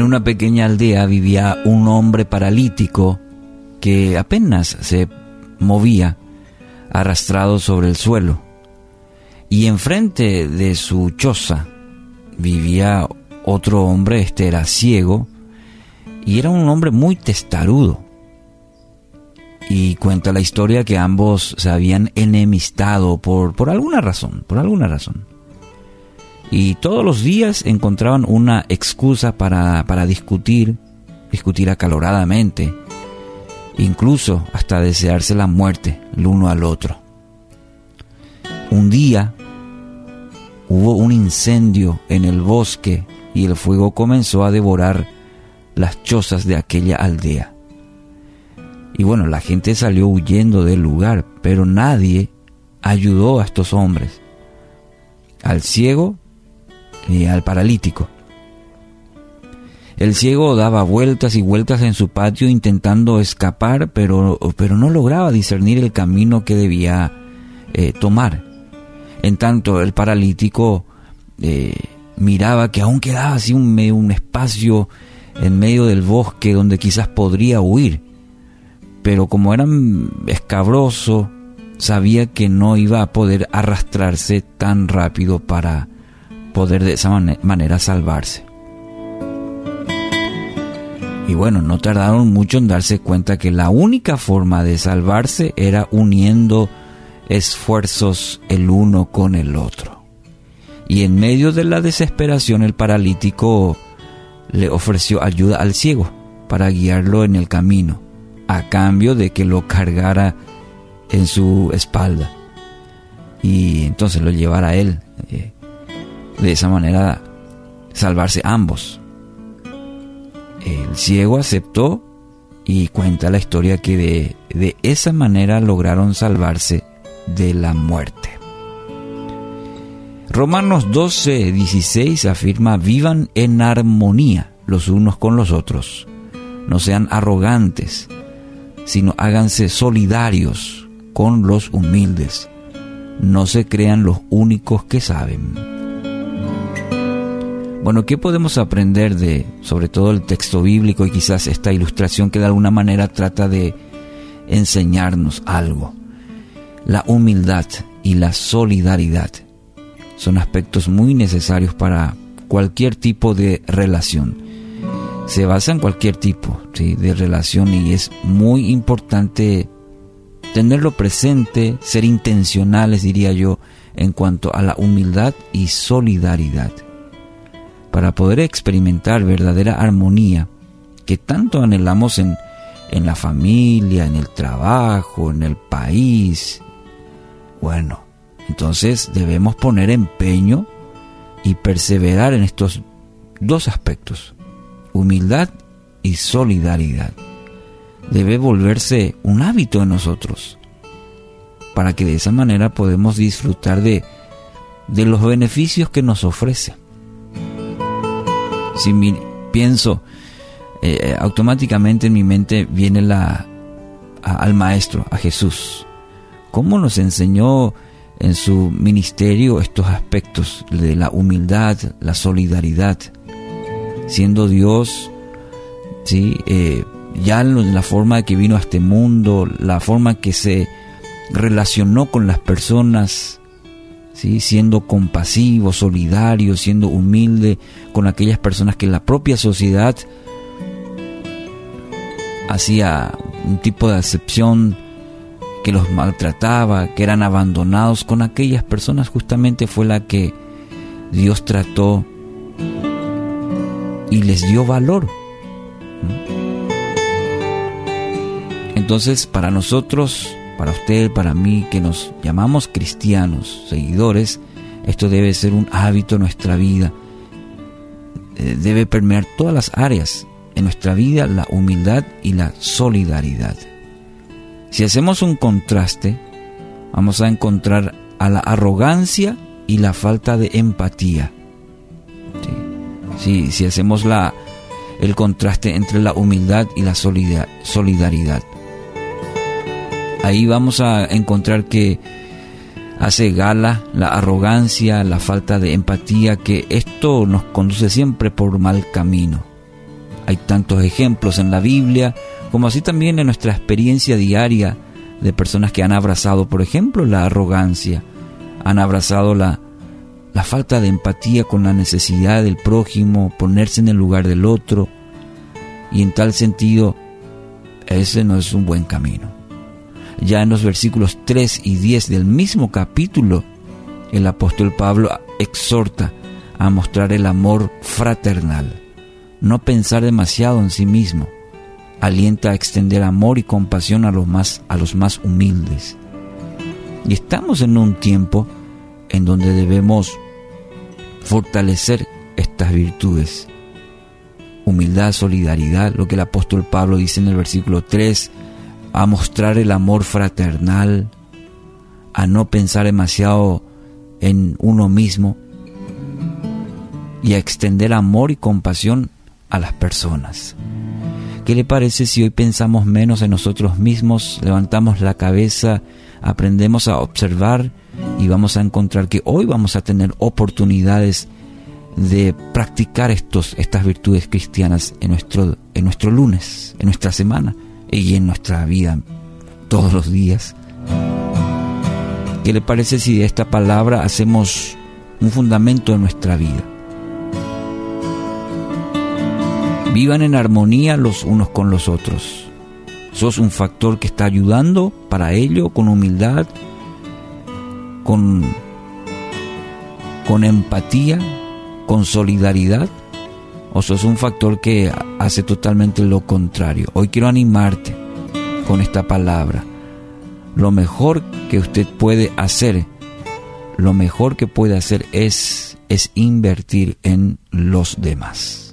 En una pequeña aldea vivía un hombre paralítico que apenas se movía, arrastrado sobre el suelo. Y enfrente de su choza vivía otro hombre, este era ciego, y era un hombre muy testarudo. Y cuenta la historia que ambos se habían enemistado por, por alguna razón, por alguna razón. Y todos los días encontraban una excusa para, para discutir, discutir acaloradamente, incluso hasta desearse la muerte el uno al otro. Un día hubo un incendio en el bosque y el fuego comenzó a devorar las chozas de aquella aldea. Y bueno, la gente salió huyendo del lugar, pero nadie ayudó a estos hombres. Al ciego al paralítico. El ciego daba vueltas y vueltas en su patio intentando escapar, pero, pero no lograba discernir el camino que debía eh, tomar. En tanto, el paralítico eh, miraba que aún quedaba así un, un espacio en medio del bosque donde quizás podría huir, pero como era escabroso, sabía que no iba a poder arrastrarse tan rápido para poder de esa manera salvarse. Y bueno, no tardaron mucho en darse cuenta que la única forma de salvarse era uniendo esfuerzos el uno con el otro. Y en medio de la desesperación el paralítico le ofreció ayuda al ciego para guiarlo en el camino, a cambio de que lo cargara en su espalda y entonces lo llevara a él. Eh, de esa manera salvarse ambos. El ciego aceptó y cuenta la historia que de, de esa manera lograron salvarse de la muerte. Romanos 12, 16 afirma, vivan en armonía los unos con los otros. No sean arrogantes, sino háganse solidarios con los humildes. No se crean los únicos que saben. Bueno, ¿qué podemos aprender de, sobre todo el texto bíblico y quizás esta ilustración que de alguna manera trata de enseñarnos algo? La humildad y la solidaridad son aspectos muy necesarios para cualquier tipo de relación. Se basa en cualquier tipo de relación y es muy importante tenerlo presente, ser intencionales, diría yo, en cuanto a la humildad y solidaridad. Para poder experimentar verdadera armonía que tanto anhelamos en, en la familia, en el trabajo, en el país. Bueno, entonces debemos poner empeño y perseverar en estos dos aspectos, humildad y solidaridad. Debe volverse un hábito en nosotros, para que de esa manera podemos disfrutar de, de los beneficios que nos ofrece. Si pienso, eh, automáticamente en mi mente viene la, al Maestro, a Jesús. ¿Cómo nos enseñó en su ministerio estos aspectos de la humildad, la solidaridad, siendo Dios, ¿sí? Eh, ya la forma que vino a este mundo, la forma que se relacionó con las personas, siendo compasivo, solidario, siendo humilde con aquellas personas que la propia sociedad hacía un tipo de acepción que los maltrataba, que eran abandonados, con aquellas personas justamente fue la que Dios trató y les dio valor. Entonces, para nosotros, para usted, para mí, que nos llamamos cristianos, seguidores, esto debe ser un hábito en nuestra vida. Eh, debe permear todas las áreas en nuestra vida, la humildad y la solidaridad. Si hacemos un contraste, vamos a encontrar a la arrogancia y la falta de empatía. si hacemos la, el contraste entre la humildad y la solidaridad. Ahí vamos a encontrar que hace gala la arrogancia, la falta de empatía, que esto nos conduce siempre por mal camino. Hay tantos ejemplos en la Biblia, como así también en nuestra experiencia diaria de personas que han abrazado, por ejemplo, la arrogancia, han abrazado la, la falta de empatía con la necesidad del prójimo, ponerse en el lugar del otro, y en tal sentido, ese no es un buen camino. Ya en los versículos 3 y 10 del mismo capítulo, el apóstol Pablo exhorta a mostrar el amor fraternal, no pensar demasiado en sí mismo, alienta a extender amor y compasión a los más, a los más humildes. Y estamos en un tiempo en donde debemos fortalecer estas virtudes. Humildad, solidaridad, lo que el apóstol Pablo dice en el versículo 3, a mostrar el amor fraternal, a no pensar demasiado en uno mismo y a extender amor y compasión a las personas. ¿Qué le parece si hoy pensamos menos en nosotros mismos, levantamos la cabeza, aprendemos a observar y vamos a encontrar que hoy vamos a tener oportunidades de practicar estos, estas virtudes cristianas en nuestro, en nuestro lunes, en nuestra semana y en nuestra vida todos los días? ¿Qué le parece si de esta palabra hacemos un fundamento en nuestra vida? Vivan en armonía los unos con los otros. Sos un factor que está ayudando para ello con humildad, con, con empatía, con solidaridad. O sos un factor que hace totalmente lo contrario. Hoy quiero animarte con esta palabra. Lo mejor que usted puede hacer, lo mejor que puede hacer es, es invertir en los demás.